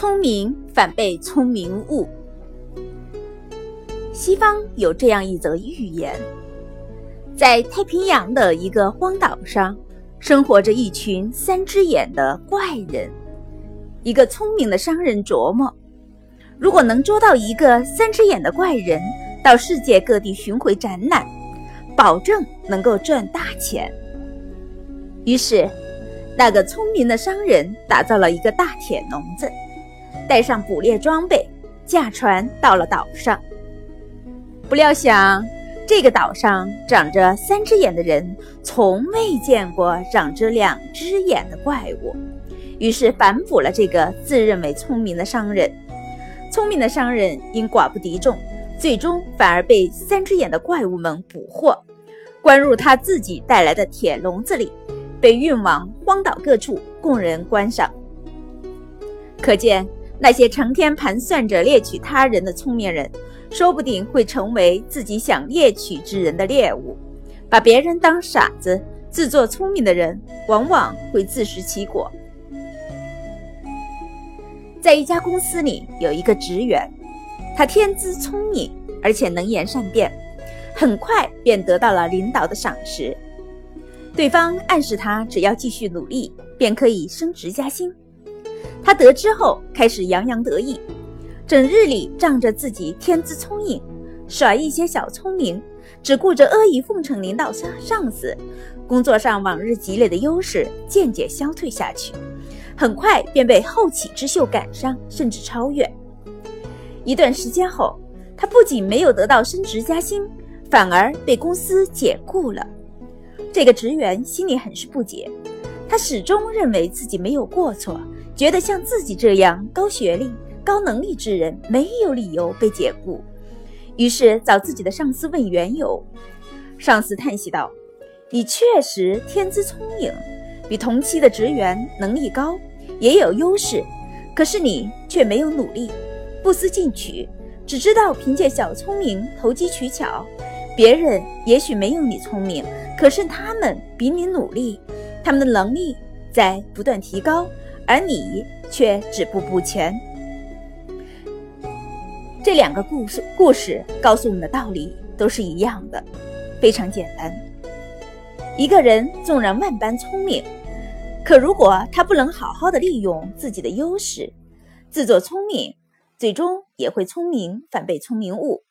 聪明反被聪明误。西方有这样一则寓言：在太平洋的一个荒岛上，生活着一群三只眼的怪人。一个聪明的商人琢磨，如果能捉到一个三只眼的怪人，到世界各地巡回展览，保证能够赚大钱。于是，那个聪明的商人打造了一个大铁笼子。带上捕猎装备，驾船到了岛上。不料想，这个岛上长着三只眼的人从未见过长着两只眼的怪物，于是反哺了这个自认为聪明的商人。聪明的商人因寡不敌众，最终反而被三只眼的怪物们捕获，关入他自己带来的铁笼子里，被运往荒岛各处供人观赏。可见。那些成天盘算着猎取他人的聪明人，说不定会成为自己想猎取之人的猎物。把别人当傻子，自作聪明的人，往往会自食其果。在一家公司里，有一个职员，他天资聪明，而且能言善辩，很快便得到了领导的赏识。对方暗示他，只要继续努力，便可以升职加薪。他得知后，开始洋洋得意，整日里仗着自己天资聪颖，耍一些小聪明，只顾着阿谀奉承领导上上司，工作上往日积累的优势渐渐消退下去，很快便被后起之秀赶上，甚至超越。一段时间后，他不仅没有得到升职加薪，反而被公司解雇了。这个职员心里很是不解，他始终认为自己没有过错。觉得像自己这样高学历、高能力之人没有理由被解雇，于是找自己的上司问缘由。上司叹息道：“你确实天资聪颖，比同期的职员能力高，也有优势，可是你却没有努力，不思进取，只知道凭借小聪明投机取巧。别人也许没有你聪明，可是他们比你努力，他们的能力在不断提高。”而你却止步不前。这两个故事故事告诉我们的道理都是一样的，非常简单。一个人纵然万般聪明，可如果他不能好好的利用自己的优势，自作聪明，最终也会聪明反被聪明误。